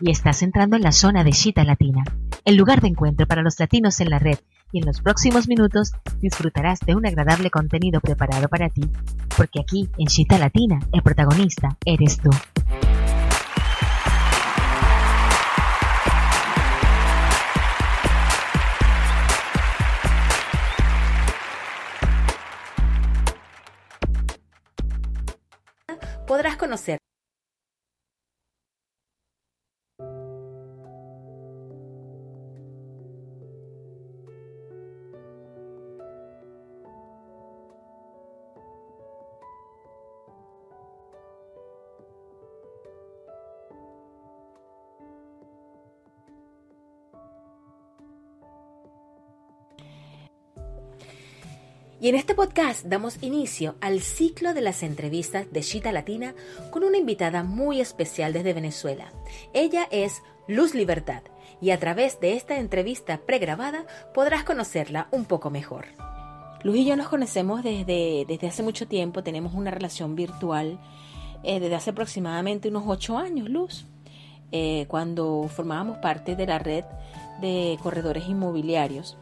Y estás entrando en la zona de Chita Latina, el lugar de encuentro para los latinos en la red y en los próximos minutos disfrutarás de un agradable contenido preparado para ti, porque aquí en Chita Latina el protagonista eres tú. podrás conocer Y en este podcast damos inicio al ciclo de las entrevistas de Chita Latina con una invitada muy especial desde Venezuela. Ella es Luz Libertad y a través de esta entrevista pregrabada podrás conocerla un poco mejor. Luz y yo nos conocemos desde, desde hace mucho tiempo, tenemos una relación virtual eh, desde hace aproximadamente unos ocho años, Luz, eh, cuando formábamos parte de la red de corredores inmobiliarios.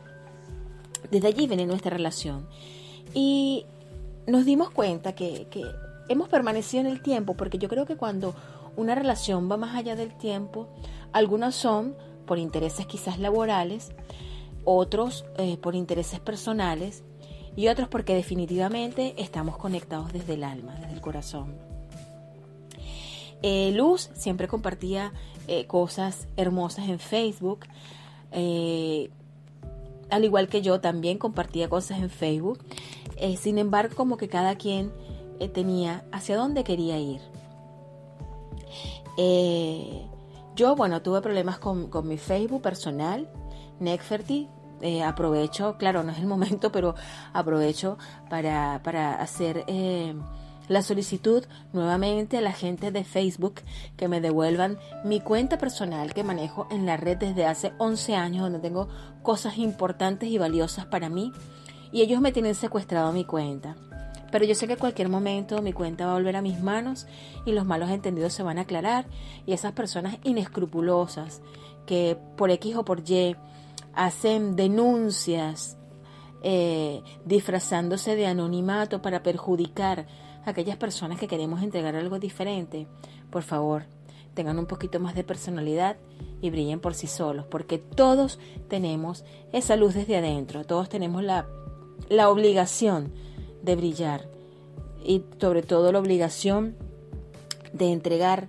Desde allí viene nuestra relación. Y nos dimos cuenta que, hemos permanecido en el tiempo, porque yo creo que cuando una relación va más allá del tiempo, algunos son por intereses quizás laborales, otros eh, por intereses personales y otros porque definitivamente estamos conectados desde el alma, desde el corazón. Eh, Luz siempre compartía eh, cosas hermosas en Facebook al igual que yo, también compartía cosas en Facebook. Eh, sin embargo, como que cada quien eh, tenía hacia dónde quería ir. Eh, yo, bueno, tuve problemas con, mi Facebook personal, Necferty. aprovecho, claro, no es el momento, pero aprovecho para, para hacer la solicitud nuevamente a la gente de Facebook que me devuelvan mi cuenta personal que manejo en la red desde hace 11 años, donde tengo cosas importantes y valiosas para mí. Y ellos me tienen secuestrado mi cuenta. Pero yo sé que en cualquier momento mi cuenta va a volver a mis manos y los malos entendidos se van a aclarar. Y esas personas inescrupulosas que por X o por Y hacen denuncias eh, disfrazándose de anonimato para perjudicar aquellas personas que queremos entregar algo diferente, por favor, tengan un poquito más de personalidad y brillen por sí solos, porque todos tenemos esa luz desde adentro, todos tenemos la, la obligación de brillar y sobre todo la obligación de entregar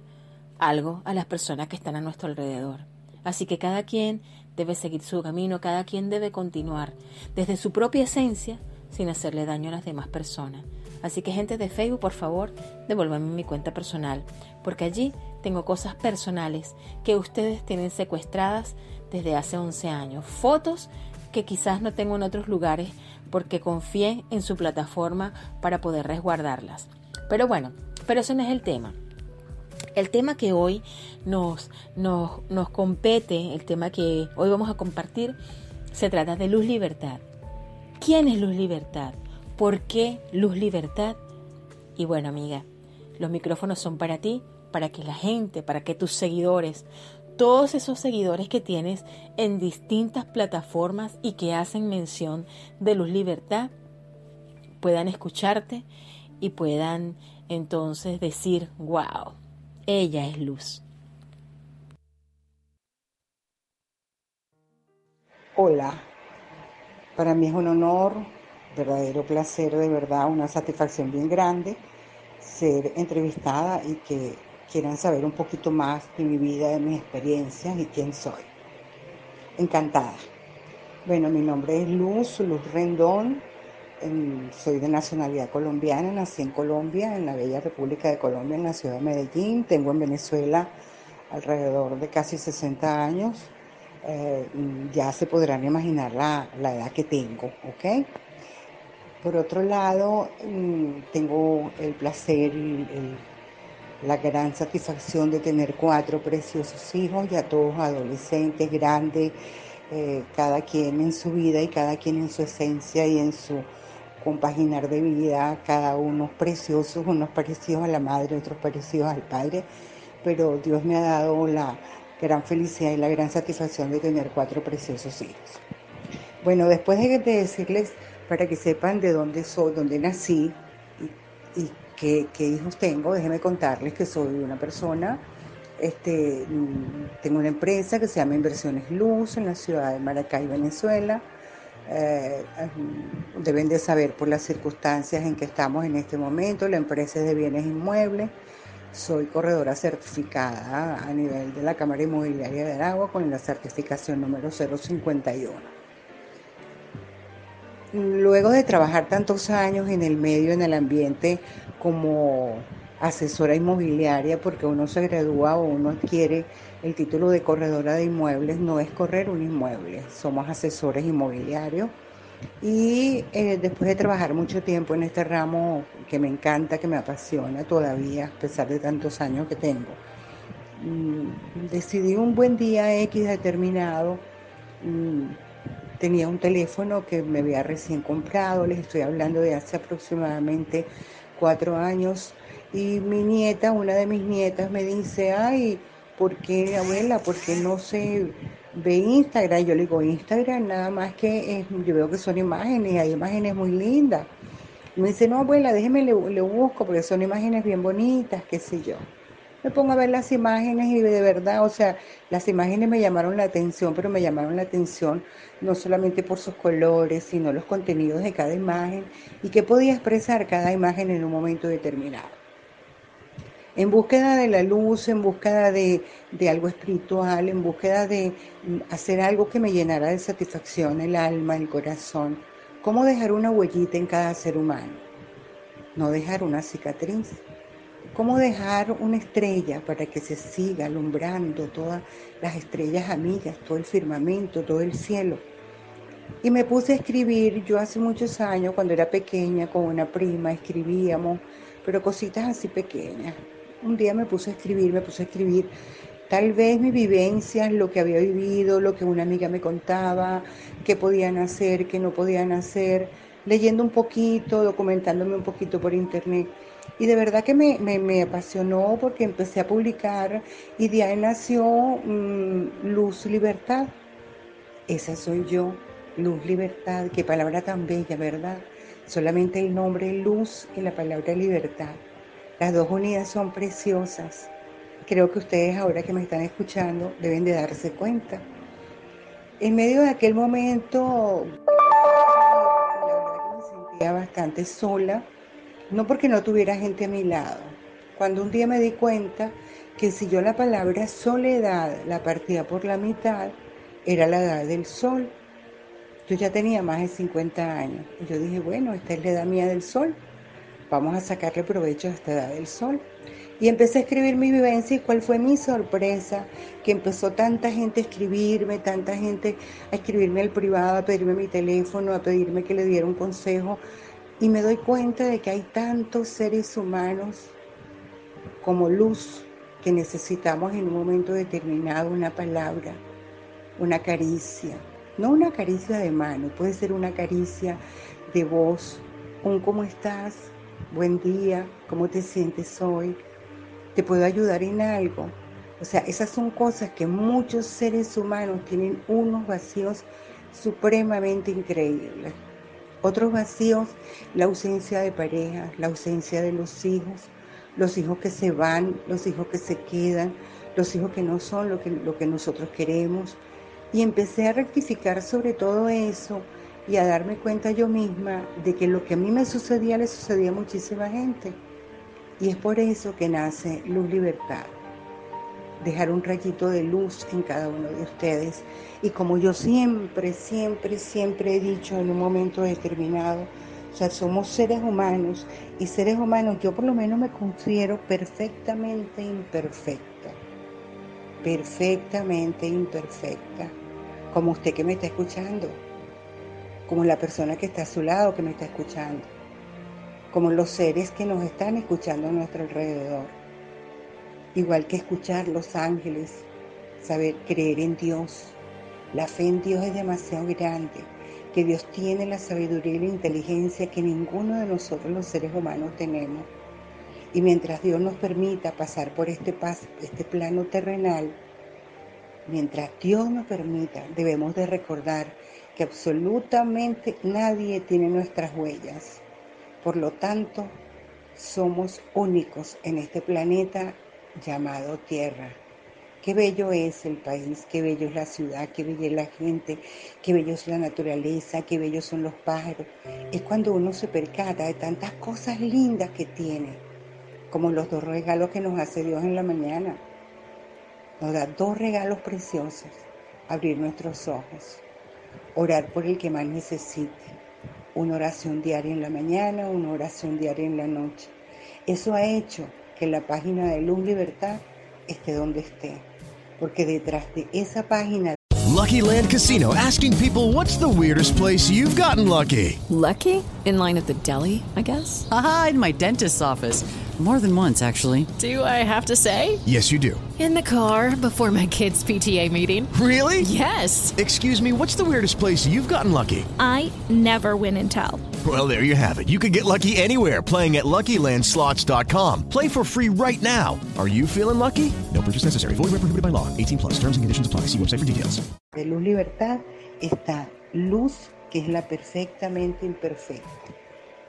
algo a las personas que están a nuestro alrededor. Así que cada quien debe seguir su camino, cada quien debe continuar desde su propia esencia sin hacerle daño a las demás personas. Así que gente de Facebook, por favor, devuélvanme mi cuenta personal, porque allí tengo cosas personales que ustedes tienen secuestradas desde hace 11 años. Fotos que quizás no tengo en otros lugares porque confié en su plataforma para poder resguardarlas. Pero bueno, pero eso no es el tema. El tema que hoy nos, nos, nos compete, el tema que hoy vamos a compartir, se trata de Luz Libertad. ¿Quién es Luz Libertad? ¿Por qué Luz Libertad? Y bueno, amiga, los micrófonos son para ti, para que la gente, para que tus seguidores, todos esos seguidores que tienes en distintas plataformas y que hacen mención de Luz Libertad, puedan escucharte y puedan entonces decir, wow, ella es luz. Hola, para mí es un honor verdadero placer, de verdad, una satisfacción bien grande ser entrevistada y que quieran saber un poquito más de mi vida, de mis experiencias y quién soy. Encantada. Bueno, mi nombre es Luz, Luz Rendón. soy de nacionalidad colombiana, nací en Colombia, en la bella República de Colombia, en la ciudad de Medellín. Tengo en Venezuela alrededor de casi 60 años. Eh, ya se podrán imaginar la, edad que tengo, ¿ok? Por otro lado, mm, tengo el placer y la gran satisfacción de tener cuatro preciosos hijos, ya todos adolescentes, grandes, eh, cada quien en su vida y cada quien en su esencia y en su compaginar de vida, cada uno preciosos, unos parecidos a la madre, otros parecidos al padre, pero Dios me ha dado la gran felicidad y la gran satisfacción de tener cuatro preciosos hijos. Bueno, después de decirles, para que sepan de dónde soy, dónde nací y, qué, hijos tengo, déjenme contarles que soy una persona este, mm, tengo una empresa que se llama Inversiones Luz en la ciudad de Maracay, Venezuela. Eh, deben de saber por las circunstancias en que estamos en este momento. La empresa es de bienes inmuebles. Soy corredora certificada a nivel de la Cámara Inmobiliaria de Aragua con la certificación número 051. Luego de trabajar tantos años en el medio, en el ambiente como asesora inmobiliaria porque uno se gradúa o uno adquiere el título de corredora de inmuebles, no es correr un inmueble, somos asesores inmobiliarios. Y eh, después de trabajar mucho tiempo en este ramo que me encanta, que me apasiona todavía, a pesar de tantos años que tengo, mm, decidí un buen día X determinado, mm, tenía un teléfono que me había recién comprado, les estoy hablando de hace aproximadamente cuatro años, y mi nieta, una de mis nietas, me dice, ay, ¿por qué, abuela? ¿Por qué no se ve Instagram? Yo le digo, Instagram nada más que yo veo que son imágenes, hay imágenes muy lindas. Me dice, no, abuela, déjeme, le busco, porque son imágenes bien bonitas, qué sé yo me pongo a ver las imágenes y de verdad, o sea, las imágenes me llamaron la atención, pero me llamaron la atención no solamente por sus colores, sino los contenidos de cada imagen y qué podía expresar cada imagen en un momento determinado en búsqueda de la luz, en búsqueda de, algo espiritual, en búsqueda de hacer algo que me llenara de satisfacción el alma, el corazón. ¿Cómo dejar una huellita en cada ser humano? No dejar una cicatriz. ¿Cómo dejar una estrella para que se siga alumbrando todas las estrellas amigas, todo el firmamento, todo el cielo? Y me puse a escribir, yo hace muchos años, cuando era pequeña, con una prima, escribíamos, pero cositas así pequeñas un día me puse a escribir, me puse a escribir tal vez mis vivencias, lo que había vivido, lo que una amiga me contaba, qué podían hacer, qué no podían hacer, leyendo un poquito, documentándome un poquito por internet. Y de verdad que me, apasionó porque empecé a publicar y de ahí nació mm, Luz Libertad. Esa soy yo, Luz Libertad, qué palabra tan bella, ¿verdad? Solamente el nombre Luz y la palabra libertad. Las dos unidas son preciosas. Creo que ustedes ahora que me están escuchando deben de darse cuenta. En medio de aquel momento, la verdad que me sentía bastante sola, no porque no tuviera gente a mi lado. Cuando un día me di cuenta que si yo la palabra soledad la partía por la mitad, era la edad del sol. Yo ya tenía más de 50 años. Y yo dije, bueno, esta es la edad mía del sol vamos a sacarle provecho a esta edad del sol. Y empecé a escribir mi vivencia y cuál fue mi sorpresa, que empezó tanta gente a escribirme, tanta gente a escribirme al privado, a pedirme mi teléfono, a pedirme que le diera un consejo. Y me doy cuenta de que hay tantos seres humanos como luz que necesitamos en un momento determinado una palabra, una caricia. No una caricia de mano, puede ser una caricia de voz, un cómo estás, buen día, ¿cómo te sientes hoy? ¿Te puedo ayudar en algo? O sea, esas son cosas que muchos seres humanos tienen unos vacíos supremamente increíbles. Otros vacíos, la ausencia de pareja, la ausencia de los hijos, los hijos que se van, los hijos que se quedan, los hijos que no son lo que, lo que nosotros queremos. Y empecé a rectificar sobre todo eso y a darme cuenta yo misma de que lo que a mí me sucedía le sucedía a muchísima gente. Y es por eso que nace Luz Libertad. Dejar un rayito de luz en cada uno de ustedes. Y como yo siempre, siempre, siempre he dicho en un momento determinado, O sea, somos seres humanos y seres humanos yo por lo menos me considero perfectamente imperfecta. Perfectamente imperfecta. Como usted que me está escuchando. Como la persona que está a su lado que me está escuchando. Como los seres que nos están escuchando a nuestro alrededor. Igual que escuchar los ángeles, saber creer en Dios. La fe en Dios es demasiado grande que Dios tiene la sabiduría y la inteligencia que ninguno de nosotros los seres humanos tenemos. Y mientras Dios nos permita pasar por este, este plano terrenal, mientras Dios nos permita, debemos de recordar que absolutamente nadie tiene nuestras huellas. Por lo tanto, somos únicos en este planeta llamado Tierra. Qué bello es el país, qué bello es la ciudad, qué bella es la gente, qué bello es la naturaleza, qué bellos son los pájaros. Es cuando uno se percata de tantas cosas lindas que tiene, como los dos regalos que nos hace Dios en la mañana. Nos da dos regalos preciosos, abrir nuestros ojos, orar por el que más necesite, una oración diaria en la mañana, una oración diaria en la noche. Eso ha hecho que la página de Luz Libertad esté donde esté porque detrás de esa página. Lucky Land Casino asking people what's the weirdest place you've gotten lucky. Lucky? In line at the deli, I guess. Aha, in my dentist's office. More than once, actually. Do I have to say? Yes, you do. In the car before my kids' PTA meeting. Really? Yes. Excuse me, what's the weirdest place you've gotten lucky? I never win and tell. Well, there you have it. You can get lucky anywhere playing at LuckyLandSlots.com. Play for free right now. Are you feeling lucky? No purchase necessary. Void where prohibited by law. 18 plus. Terms and conditions apply. See website for details. De Luz Libertad está Luz, que es la perfectamente imperfecta.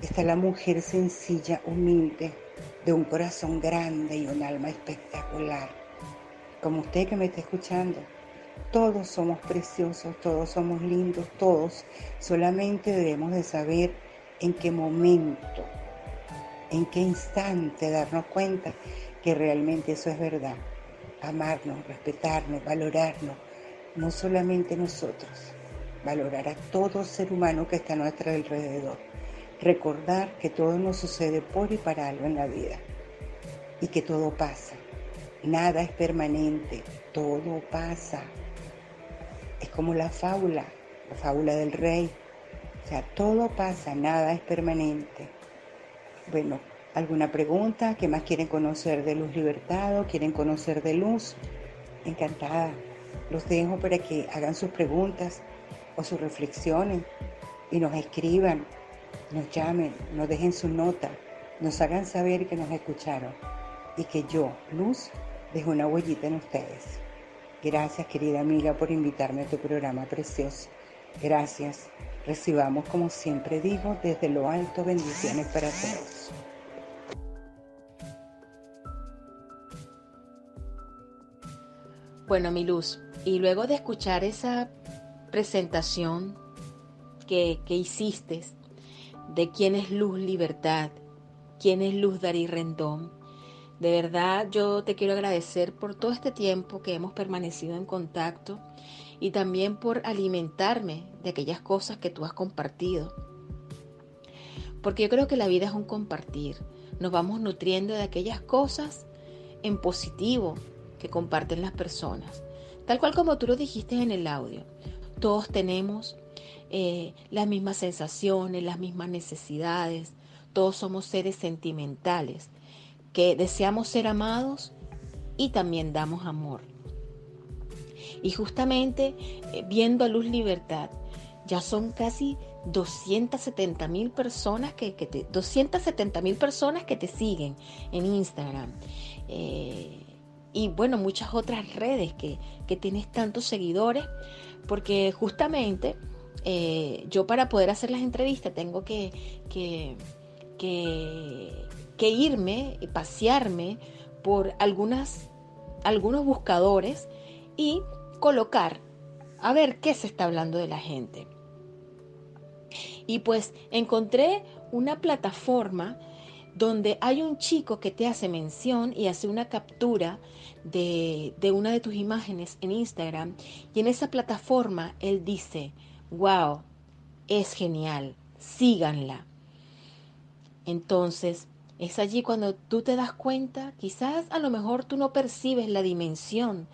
Está la mujer sencilla, humilde, de un corazón grande y un alma espectacular. Como usted que me está escuchando, todos somos preciosos, todos somos lindos, todos. Solamente debemos de saber en qué momento, en qué instante darnos cuenta que realmente eso es verdad. Amarnos, respetarnos, valorarnos, no solamente nosotros, valorar a todo ser humano que está a nuestro alrededor recordar que todo nos sucede por y para algo en la vida y que todo pasa. Nada es permanente, todo pasa. Es como la fábula, la fábula del rey. O sea, todo pasa, nada es permanente. Bueno, ¿alguna pregunta? ¿Qué más quieren conocer de Luz Libertado? ¿Quieren conocer de Luz? Encantada. Los dejo para que hagan sus preguntas o sus reflexiones y nos escriban nos llamen, nos dejen su nota, nos hagan saber que nos escucharon y que yo, Luz, dejo una huellita en ustedes. Gracias, querida amiga, por invitarme a tu programa precioso. Gracias. Recibamos, como siempre digo, desde lo alto bendiciones para todos. Bueno, mi luz, y luego de escuchar esa presentación que, que hiciste de quién es Luz Libertad, quién es Luz Darí Rendón. De verdad yo te quiero agradecer por todo este tiempo que hemos permanecido en contacto y también por alimentarme de aquellas cosas que tú has compartido. Porque yo creo que la vida es un compartir. Nos vamos nutriendo de aquellas cosas en positivo que comparten las personas. Tal cual como tú lo dijiste en el audio. Todos tenemos eh, las mismas sensaciones, las mismas necesidades. Todos somos seres sentimentales que deseamos ser amados y también damos amor. Y justamente eh, viendo a Luz Libertad, ya son casi 270 mil personas que, te, 270 mil personas que te siguen en Instagram. Eh, y bueno, muchas otras redes que, que tienes tantos seguidores, porque justamente eh, yo para poder hacer las entrevistas tengo que, que, que, irme, pasearme por algunas, algunos buscadores y colocar a ver qué se está hablando de la gente. Y pues encontré una plataforma donde hay un chico que te hace mención y hace una captura de, de, una de tus imágenes en Instagram y en esa plataforma él dice, wow, es genial, síganla. Entonces, es allí cuando tú te das cuenta, quizás a lo mejor tú no percibes la dimensión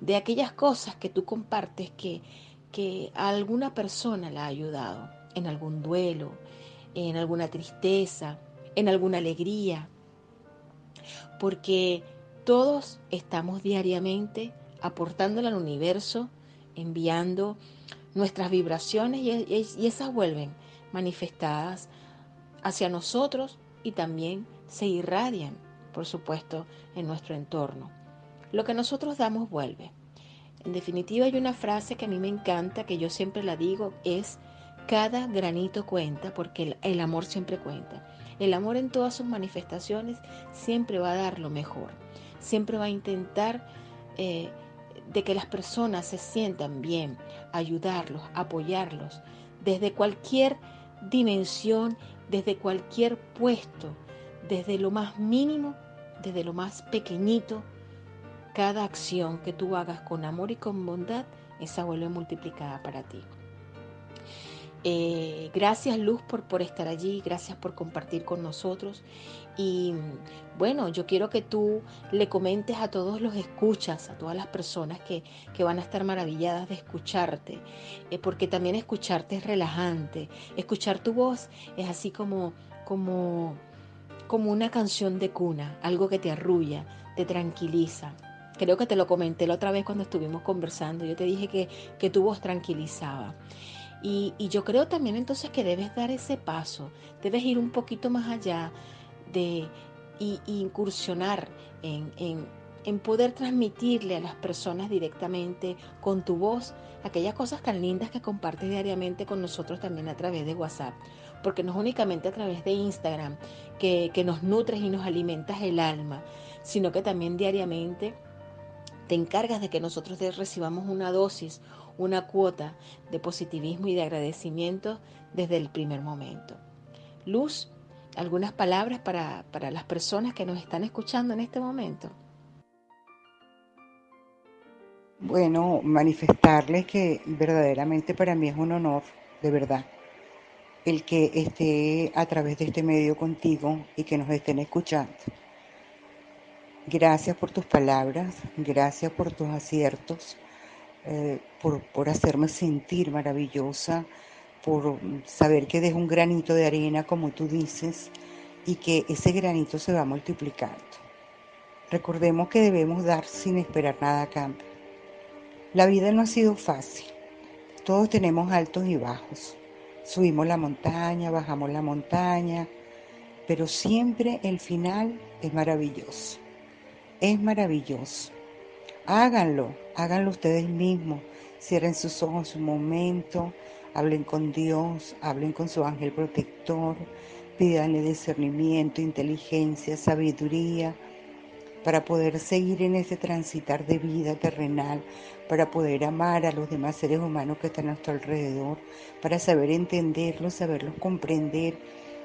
de aquellas cosas que tú compartes que, que a alguna persona la ha ayudado en algún duelo, en alguna tristeza, en alguna alegría. Porque todos estamos diariamente aportándole al universo, enviando nuestras vibraciones y, esas vuelven manifestadas hacia nosotros y también se irradian, por supuesto, en nuestro entorno. Lo que nosotros damos vuelve. En definitiva, hay una frase que a mí me encanta, que yo siempre la digo, es cada granito cuenta, porque el, amor siempre cuenta. El amor en todas sus manifestaciones siempre va a dar lo mejor, siempre va a intentar eh, de que las personas se sientan bien, ayudarlos, apoyarlos, desde cualquier dimensión, desde cualquier puesto, desde lo más mínimo, desde lo más pequeñito, cada acción que tú hagas con amor y con bondad, esa vuelve multiplicada para ti. Eh, gracias Luz por, por estar allí, gracias por compartir con nosotros. Y bueno, yo quiero que tú le comentes a todos los escuchas, a todas las personas que, van a estar maravilladas de escucharte, eh, porque también escucharte es relajante. Escuchar tu voz es así como, como, como una canción de cuna, algo que te arrulla, te tranquiliza. Creo que te lo comenté la otra vez cuando estuvimos conversando. Yo te dije que, que tu voz tranquilizaba. Y, yo creo también entonces que debes dar ese paso, debes ir un poquito más allá de y, incursionar en, en, poder transmitirle a las personas directamente con tu voz aquellas cosas tan lindas que compartes diariamente con nosotros también a través de WhatsApp. Porque no es únicamente a través de Instagram que, que nos nutres y nos alimentas el alma, sino que también diariamente te encargas de que nosotros recibamos una dosis, una cuota de positivismo y de agradecimiento desde el primer momento. Luz, algunas palabras para, para las personas que nos están escuchando en este momento. Bueno, manifestarles que verdaderamente para mí es un honor, de verdad, el que esté a través de este medio contigo y que nos estén escuchando. Gracias por tus palabras, gracias por tus aciertos, eh, por, hacerme sentir maravillosa, por saber que dejo un granito de arena, como tú dices, y que ese granito se va multiplicando. Recordemos que debemos dar sin esperar nada a cambio. La vida no ha sido fácil. Todos tenemos altos y bajos. Subimos la montaña, bajamos la montaña, pero siempre el final es maravilloso. Es maravilloso. Háganlo, háganlo ustedes mismos. Cierren sus ojos un momento, hablen con Dios, hablen con su ángel protector, pídanle discernimiento, inteligencia, sabiduría, para poder seguir en ese transitar de vida terrenal, para poder amar a los demás seres humanos que están a nuestro alrededor, para saber entenderlos, saberlos comprender,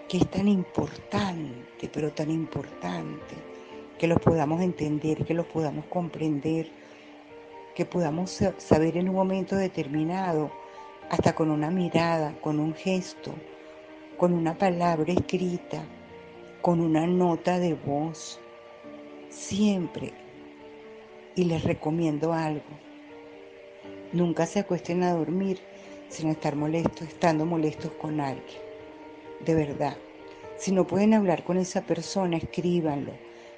que es tan importante, pero tan importante que los podamos entender, que los podamos comprender, que podamos saber en un momento determinado, hasta con una mirada, con un gesto, con una palabra escrita, con una nota de voz, siempre. Y les recomiendo algo. Nunca se acuesten a dormir sin estar molestos, estando molestos con alguien. De verdad. Si no pueden hablar con esa persona, escríbanlo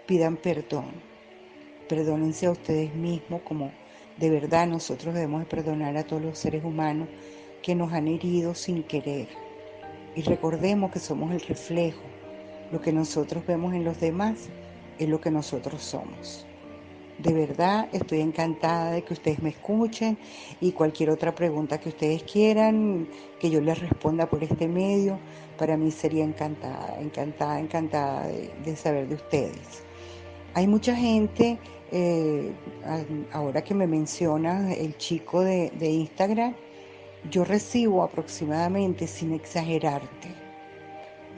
pidan perdón. Perdónense a ustedes mismos como de verdad nosotros debemos perdonar a todos los seres humanos que nos han herido sin querer. Y recordemos que somos el reflejo. Lo que nosotros vemos en los demás es lo que nosotros somos. De verdad estoy encantada de que ustedes me escuchen y cualquier otra pregunta que ustedes quieran que yo les responda por este medio, para mí sería encantada, encantada, encantada de, de saber de ustedes. Hay mucha gente, eh, ahora que me menciona el chico de, de Instagram, yo recibo aproximadamente, sin exagerarte,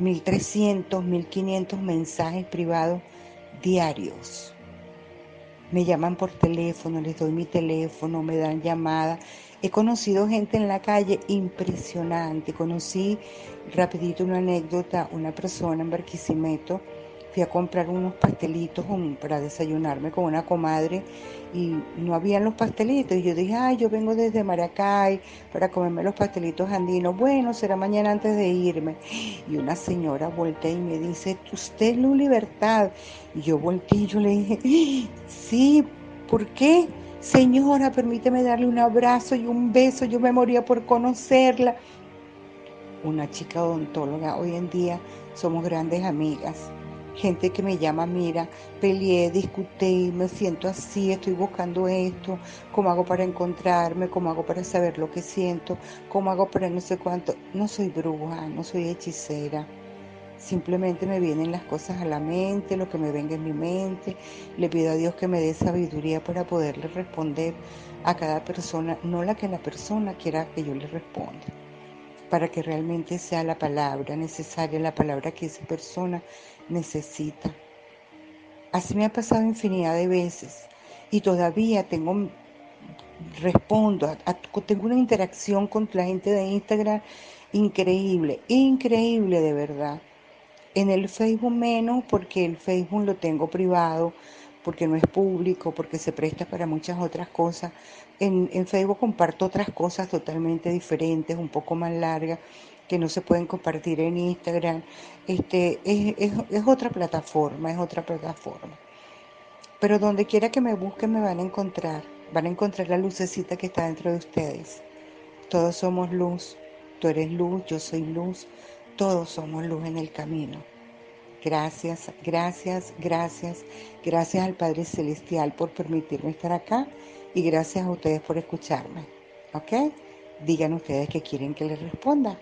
1.300, 1.500 mensajes privados diarios. Me llaman por teléfono, les doy mi teléfono, me dan llamada. He conocido gente en la calle impresionante. Conocí rapidito una anécdota, una persona en Barquisimeto fui a comprar unos pastelitos para desayunarme con una comadre y no habían los pastelitos. Y yo dije, ay, yo vengo desde Maracay para comerme los pastelitos andinos. Bueno, será mañana antes de irme. Y una señora voltea y me dice, usted Luz Libertad. Y yo volteé y yo le dije, sí, ¿por qué? Señora, permíteme darle un abrazo y un beso. Yo me moría por conocerla. Una chica odontóloga, hoy en día somos grandes amigas gente que me llama, mira, peleé, discutí, me siento así, estoy buscando esto, cómo hago para encontrarme, cómo hago para saber lo que siento, cómo hago para no sé cuánto. No soy bruja, no soy hechicera. Simplemente me vienen las cosas a la mente, lo que me venga en mi mente. Le pido a Dios que me dé sabiduría para poderle responder a cada persona, no la que la persona quiera que yo le responda para que realmente sea la palabra necesaria, la palabra que esa persona necesita. Así me ha pasado infinidad de veces y todavía tengo, respondo, tengo una interacción con la gente de Instagram increíble, increíble de verdad. En el Facebook menos porque el Facebook lo tengo privado, porque no es público, porque se presta para muchas otras cosas. En, en Facebook comparto otras cosas totalmente diferentes, un poco más largas, que no se pueden compartir en Instagram. Este, es, es, otra plataforma, es otra plataforma. Pero donde quiera que me busquen me van a encontrar, van a encontrar la lucecita que está dentro de ustedes. Todos somos luz, tú eres luz, yo soy luz, todos somos luz en el camino. Gracias, gracias, gracias, gracias al Padre Celestial por permitirme estar acá y gracias a ustedes por escucharme. ¿Ok? Digan ustedes que quieren que les responda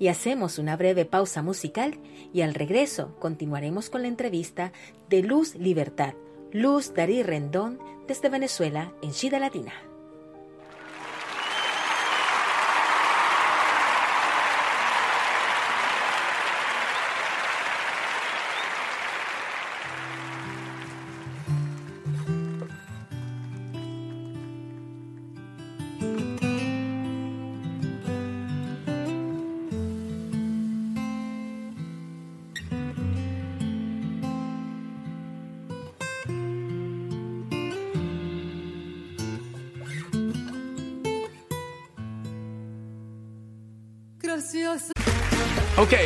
y hacemos una breve pausa musical y al regreso continuaremos con la entrevista de Luz Libertad, Luz Darí Rendón desde Venezuela en Chida Latina.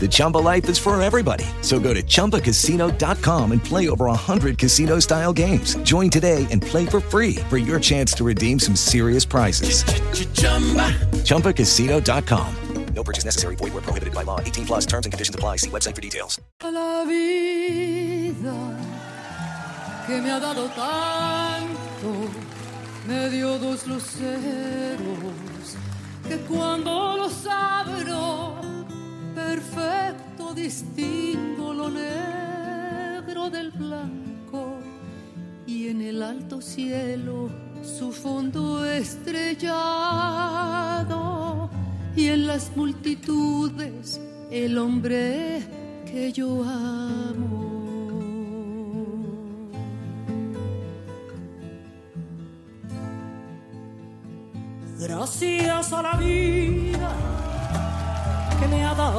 The Chumba life is for everybody. So go to ChumbaCasino.com and play over 100 casino style games. Join today and play for free for your chance to redeem some serious prizes. ChumbaCasino.com. No purchase necessary. Void where prohibited by law. 18 plus terms and conditions apply. See website for details. La vida que me ha dado tanto me dio dos luceros que cuando los abro perfecto distingo lo negro del blanco. Y en el alto cielo su fondo estrellado. Y en las multitudes el hombre que yo amo. Gracias a la vida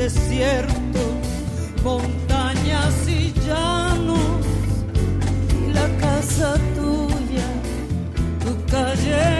Desiertos, montañas y llanos, y la casa tuya tu calle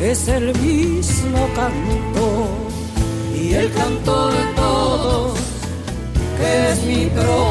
es el mismo canto y el canto de todos que es mi propio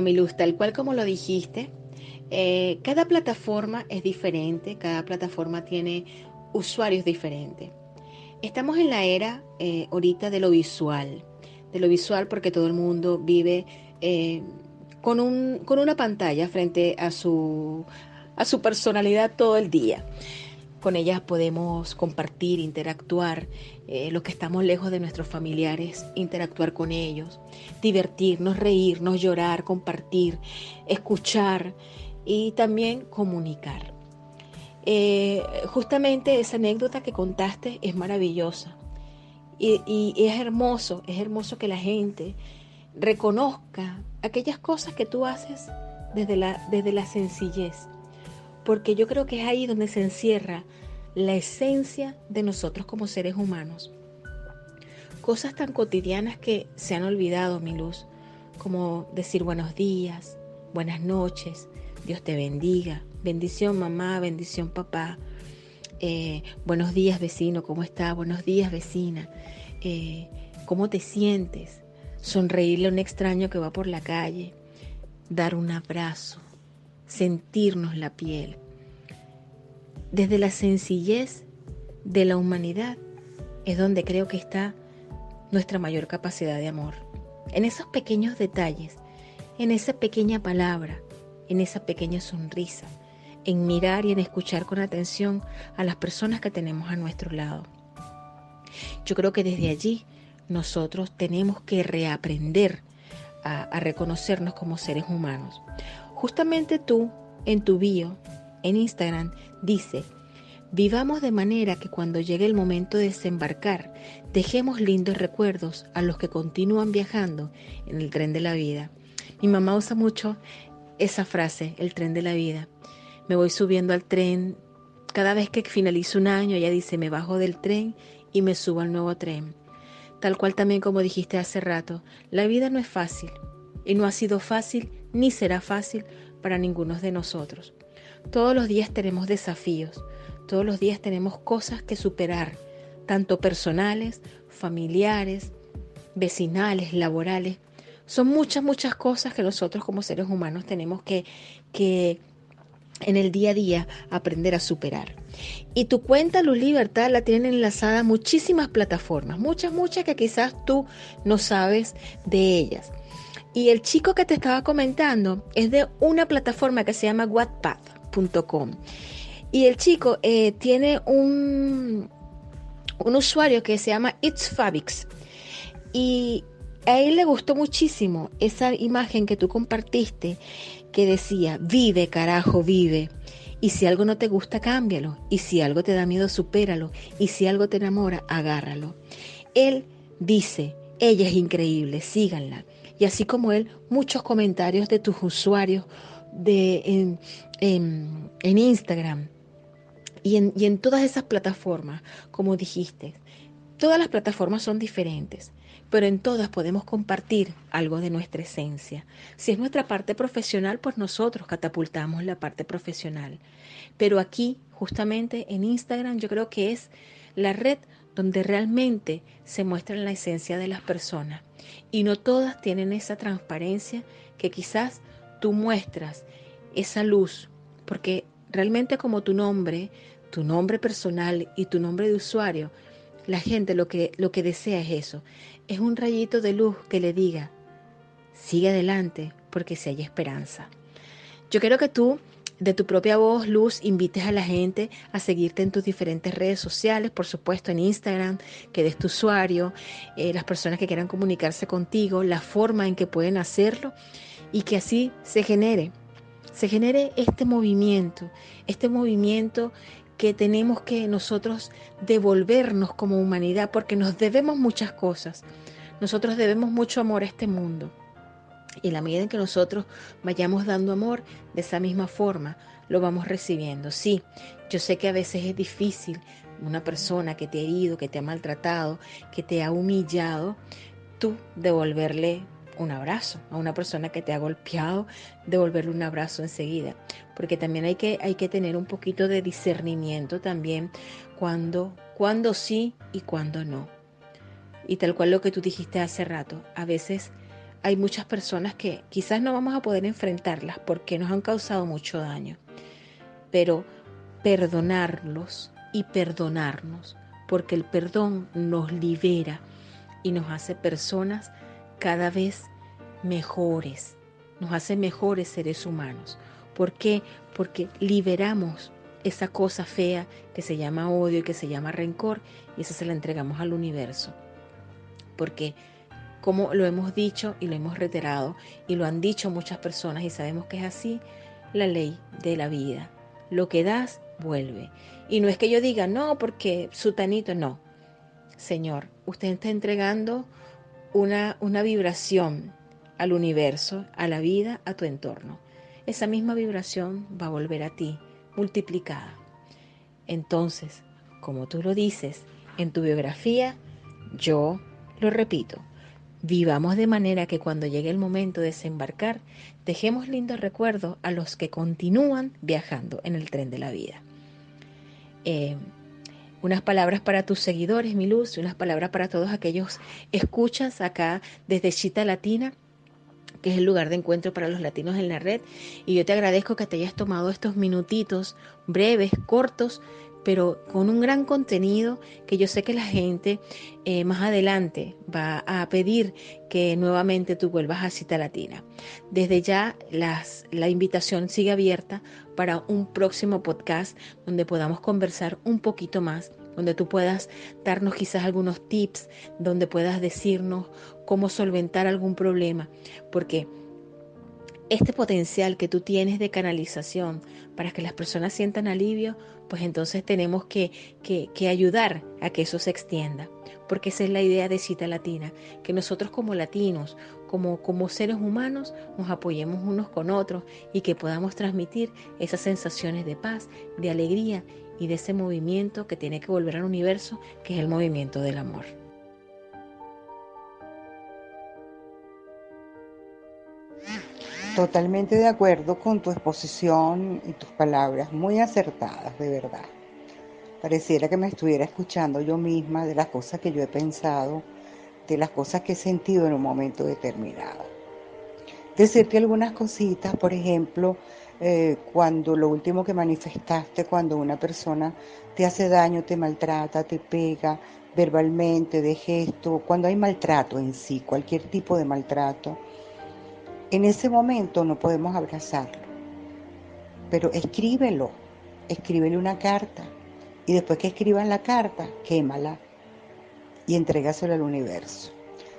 Bueno, mi luz, tal cual como lo dijiste, eh, cada plataforma es diferente, cada plataforma tiene usuarios diferentes. Estamos en la era eh, ahorita de lo visual, de lo visual porque todo el mundo vive eh, con, un, con una pantalla frente a su, a su personalidad todo el día. Con ellas podemos compartir, interactuar, eh, los que estamos lejos de nuestros familiares, interactuar con ellos, divertirnos, reírnos, llorar, compartir, escuchar y también comunicar. Eh, justamente esa anécdota que contaste es maravillosa y, es hermoso, es hermoso que la gente reconozca aquellas cosas que tú haces desde la, desde la sencillez porque yo creo que es ahí donde se encierra la esencia de nosotros como seres humanos. Cosas tan cotidianas que se han olvidado, mi luz, como decir buenos días, buenas noches, Dios te bendiga, bendición mamá, bendición papá, eh, buenos días vecino, ¿cómo está? Buenos días vecina, eh, ¿cómo te sientes? Sonreírle a un extraño que va por la calle, dar un abrazo, sentirnos la piel. Desde la sencillez de la humanidad es donde creo que está nuestra mayor capacidad de amor. En esos pequeños detalles, en esa pequeña palabra, en esa pequeña sonrisa, en mirar y en escuchar con atención a las personas que tenemos a nuestro lado. Yo creo que desde allí nosotros tenemos que reaprender a, a reconocernos como seres humanos. Justamente tú, en tu bio, en Instagram, dice, Vivamos de manera que cuando llegue el momento de desembarcar, dejemos lindos recuerdos a los que continúan viajando en el tren de la vida. Mi mamá usa mucho esa frase, el tren de la vida. Me voy subiendo al tren. Cada vez que finalizo un año, ella dice, me bajo del tren y me subo al nuevo tren. Tal cual también como dijiste hace rato, la vida no es fácil y no ha sido fácil ni será fácil para ninguno de nosotros. Todos los días tenemos desafíos, todos los días tenemos cosas que superar, tanto personales, familiares, vecinales, laborales. Son muchas, muchas cosas que nosotros como seres humanos tenemos que, que en el día a día aprender a superar. Y tu cuenta Luz Libertad la tienen enlazada muchísimas plataformas, muchas, muchas que quizás tú no sabes de ellas. Y el chico que te estaba comentando es de una plataforma que se llama Wattpad.com. Y el chico eh, tiene un, un usuario que se llama It's Fabix. Y a él le gustó muchísimo esa imagen que tú compartiste que decía, vive carajo, vive. Y si algo no te gusta, cámbialo. Y si algo te da miedo, supéralo. Y si algo te enamora, agárralo. Él dice, ella es increíble, síganla. Y así como él, muchos comentarios de tus usuarios de, en, Instagram y en, y en todas esas plataformas, como dijiste. Todas las plataformas son diferentes pero en todas podemos compartir algo de nuestra esencia. Si es nuestra parte profesional, pues nosotros catapultamos la parte profesional. Pero aquí, justamente en Instagram, yo creo que es la red donde realmente se muestra la esencia de las personas. Y no todas tienen esa transparencia que quizás tú muestras, esa luz, porque realmente como tu nombre, tu nombre personal y tu nombre de usuario, la gente lo que, lo que desea es eso, es un rayito de luz que le diga, sigue adelante porque si hay esperanza. Yo quiero que tú, de tu propia voz, Luz, invites a la gente a seguirte en tus diferentes redes sociales, por supuesto en Instagram, que des tu usuario, eh, las personas que quieran comunicarse contigo, la forma en que pueden hacerlo y que así se genere, se genere este movimiento, este movimiento que tenemos que nosotros devolvernos como humanidad, porque nos debemos muchas cosas. Nosotros debemos mucho amor a este mundo. Y la medida en que nosotros vayamos dando amor, de esa misma forma lo vamos recibiendo. Sí, yo sé que a veces es difícil una persona que te ha herido, que te ha maltratado, que te ha humillado, tú devolverle un abrazo a una persona que te ha golpeado, devolverle un abrazo enseguida, porque también hay que, hay que tener un poquito de discernimiento también cuando, cuando sí y cuando no. Y tal cual lo que tú dijiste hace rato, a veces hay muchas personas que quizás no vamos a poder enfrentarlas porque nos han causado mucho daño, pero perdonarlos y perdonarnos, porque el perdón nos libera y nos hace personas cada vez mejores, nos hace mejores seres humanos. ¿Por qué? Porque liberamos esa cosa fea que se llama odio y que se llama rencor y esa se la entregamos al universo. Porque como lo hemos dicho y lo hemos reiterado y lo han dicho muchas personas y sabemos que es así, la ley de la vida. Lo que das, vuelve. Y no es que yo diga, no, porque sutanito, no. Señor, usted está entregando una, una vibración al universo, a la vida, a tu entorno. Esa misma vibración va a volver a ti, multiplicada. Entonces, como tú lo dices en tu biografía, yo lo repito, vivamos de manera que cuando llegue el momento de desembarcar, dejemos lindos recuerdos a los que continúan viajando en el tren de la vida. Eh, unas palabras para tus seguidores, mi luz, y unas palabras para todos aquellos escuchas acá desde Chita Latina que es el lugar de encuentro para los latinos en la red. Y yo te agradezco que te hayas tomado estos minutitos breves, cortos, pero con un gran contenido que yo sé que la gente eh, más adelante va a pedir que nuevamente tú vuelvas a Cita Latina. Desde ya las, la invitación sigue abierta para un próximo podcast donde podamos conversar un poquito más donde tú puedas darnos quizás algunos tips, donde puedas decirnos cómo solventar algún problema, porque este potencial que tú tienes de canalización para que las personas sientan alivio, pues entonces tenemos que, que, ayudar a que eso se extienda. Porque esa es la idea de Cita Latina, que nosotros como latinos, como, como seres humanos, nos apoyemos unos con otros y que podamos transmitir esas sensaciones de paz, de alegría y de ese movimiento que tiene que volver al universo, que es el movimiento del amor. Totalmente de acuerdo con tu exposición y tus palabras, muy acertadas, de verdad. Pareciera que me estuviera escuchando yo misma de las cosas que yo he pensado, de las cosas que he sentido en un momento determinado. Decirte algunas cositas, por ejemplo, eh, cuando lo último que manifestaste, cuando una persona te hace daño, te maltrata, te pega verbalmente, de gesto, cuando hay maltrato en sí, cualquier tipo de maltrato en ese momento no podemos abrazarlo, pero escríbelo, escríbele una carta y después que escriban la carta, quémala y entrégasela al universo.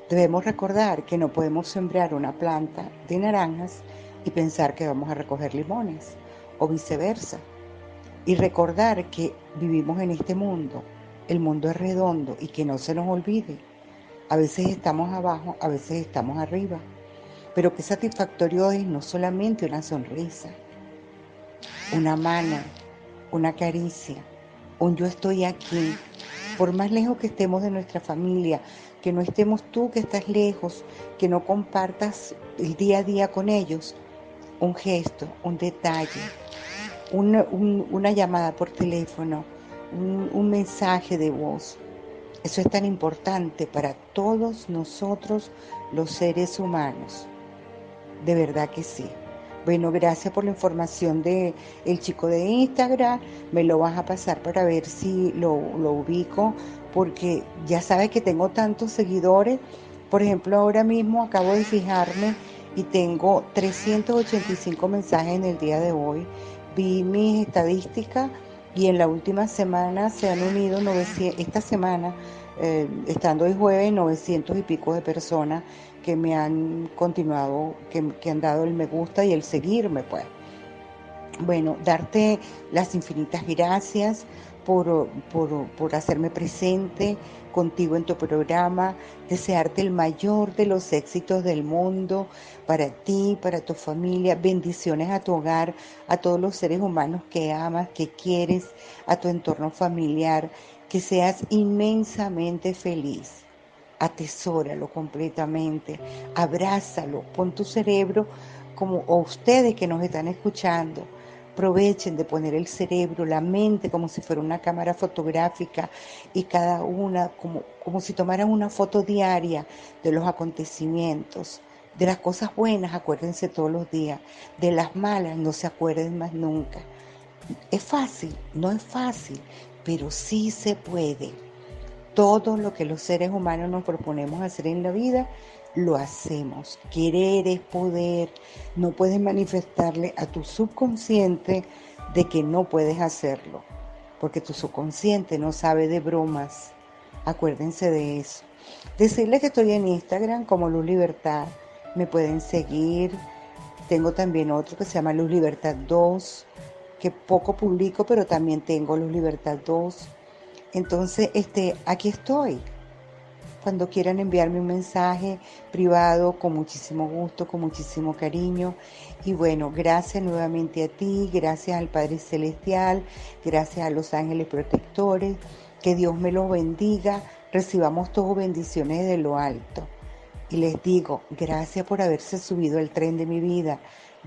Debemos recordar que no podemos sembrar una planta de naranjas y pensar que vamos a recoger limones o viceversa. Y recordar que vivimos en este mundo, el mundo es redondo y que no se nos olvide. A veces estamos abajo, a veces estamos arriba pero qué satisfactorio es no solamente una sonrisa, una mano, una caricia, un yo estoy aquí. Por más lejos que estemos de nuestra familia, que no estemos tú que estás lejos, que no compartas el día a día con ellos, un gesto, un detalle, una, llamada por teléfono, un mensaje de voz. Eso es tan importante para todos nosotros los seres humanos. De verdad que sí. Bueno, gracias por la información de el chico de Instagram. Me lo vas a pasar para ver si lo, ubico, porque ya sabes que tengo tantos seguidores. Por ejemplo, ahora mismo acabo de fijarme y tengo 385 mensajes en el día de hoy. Vi mis estadísticas y en la última semana se han unido 900, esta semana, eh, estando hoy jueves, 900 y pico de personas que me han continuado, que, han dado el me gusta y el seguirme, pues. Bueno, darte las infinitas gracias por, por, hacerme presente contigo en tu programa, desearte el mayor de los éxitos del mundo para ti, para tu familia, bendiciones a tu hogar, a todos los seres humanos que amas, que quieres, a tu entorno familiar, que seas inmensamente feliz atesóralo completamente, abrázalo, pon tu cerebro como o ustedes que nos están escuchando, aprovechen de poner el cerebro, la mente como si fuera una cámara fotográfica y cada una como, como si tomaran una foto diaria de los acontecimientos. De las cosas buenas, acuérdense todos los días. De las malas, no se acuerden más nunca. Es fácil, no es fácil, pero sí se puede. Todo lo que los seres humanos nos proponemos hacer en la vida, lo hacemos. Querer es poder. No puedes manifestarle a tu subconsciente de que no puedes hacerlo, porque tu subconsciente no sabe de bromas. Acuérdense de eso. Decirle que estoy en Instagram como Luz Libertad. Me pueden seguir. Tengo también otro que se llama Luz Libertad 2, que poco publico, pero también tengo Luz Libertad 2 entonces, este, aquí estoy. Cuando quieran enviarme un mensaje privado, con muchísimo gusto, con muchísimo cariño. Y bueno, gracias nuevamente a ti, gracias al Padre Celestial, gracias a los ángeles protectores. Que Dios me los bendiga. Recibamos todos bendiciones de lo alto. Y les digo, gracias por haberse subido al tren de mi vida.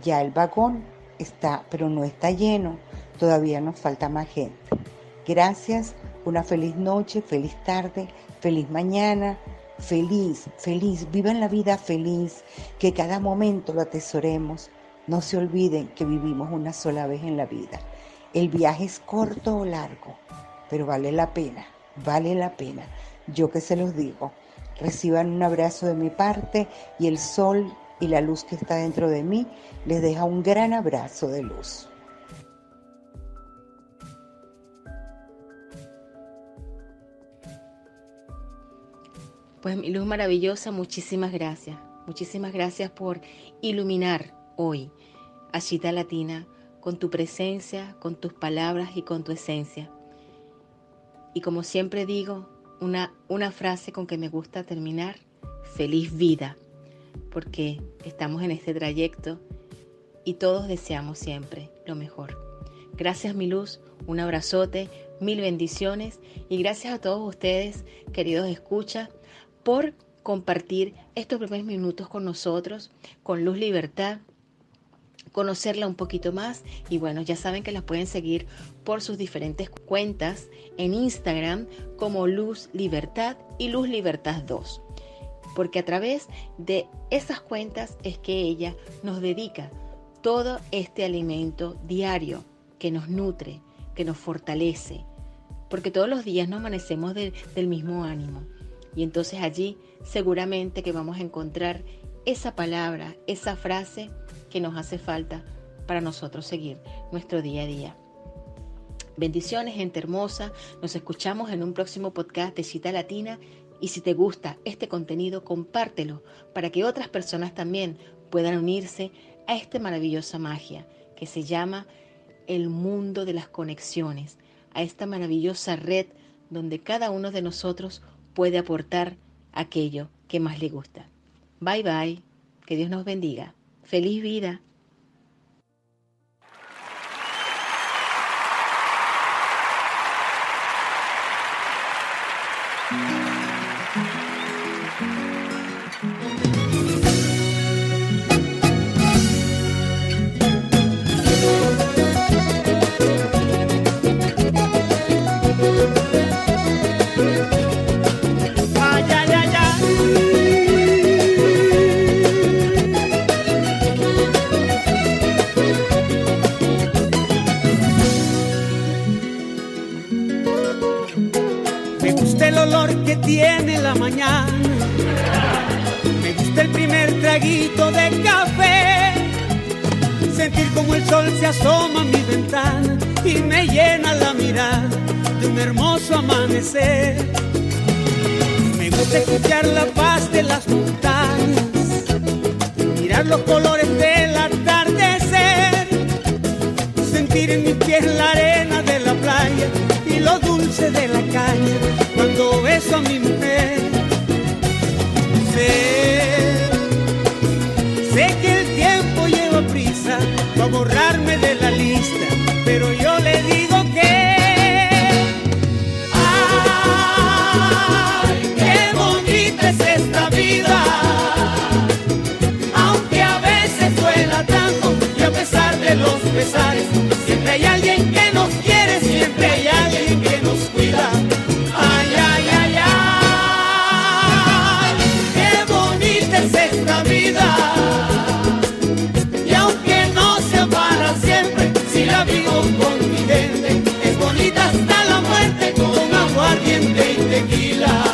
Ya el vagón está, pero no está lleno. Todavía nos falta más gente. Gracias una feliz noche, feliz tarde, feliz mañana, feliz, feliz, vivan la vida feliz, que cada momento lo atesoremos. No se olviden que vivimos una sola vez en la vida. El viaje es corto o largo, pero vale la pena, vale la pena. Yo que se los digo, reciban un abrazo de mi parte y el sol y la luz que está dentro de mí les deja un gran abrazo de luz. Pues mi luz maravillosa, muchísimas gracias. Muchísimas gracias por iluminar hoy a Cita Latina con tu presencia, con tus palabras y con tu esencia. Y como siempre digo, una, una frase con que me gusta terminar, feliz vida, porque estamos en este trayecto y todos deseamos siempre lo mejor. Gracias mi luz, un abrazote, mil bendiciones y gracias a todos ustedes, queridos escuchas, por compartir estos primeros minutos con nosotros, con Luz Libertad, conocerla un poquito más y bueno, ya saben que la pueden seguir por sus diferentes cuentas en Instagram como Luz Libertad y Luz Libertad 2. Porque a través de esas cuentas es que ella nos dedica todo este alimento diario que nos nutre, que nos fortalece, porque todos los días nos amanecemos del mismo ánimo. Y entonces allí seguramente que vamos a encontrar esa palabra, esa frase que nos hace falta para nosotros seguir nuestro día a día. Bendiciones, gente hermosa. Nos escuchamos en un próximo podcast de Cita Latina. Y si te gusta este contenido, compártelo para que otras personas también puedan unirse a esta maravillosa magia que se llama el mundo de las conexiones, a esta maravillosa red donde cada uno de nosotros puede aportar aquello que más le gusta. Bye bye, que Dios nos bendiga. Feliz vida. Como el sol se asoma a mi ventana y me llena la mirada de un hermoso amanecer. Me gusta escuchar la paz de las montañas, mirar los colores del atardecer, sentir en mis pies la arena de la playa y lo dulce de la caña cuando beso a mi mujer. Pero yo le digo que. ¡Ay, qué bonita es esta vida! Aunque a veces duela tanto y a pesar de los pesares, siempre hay alguien que tequila.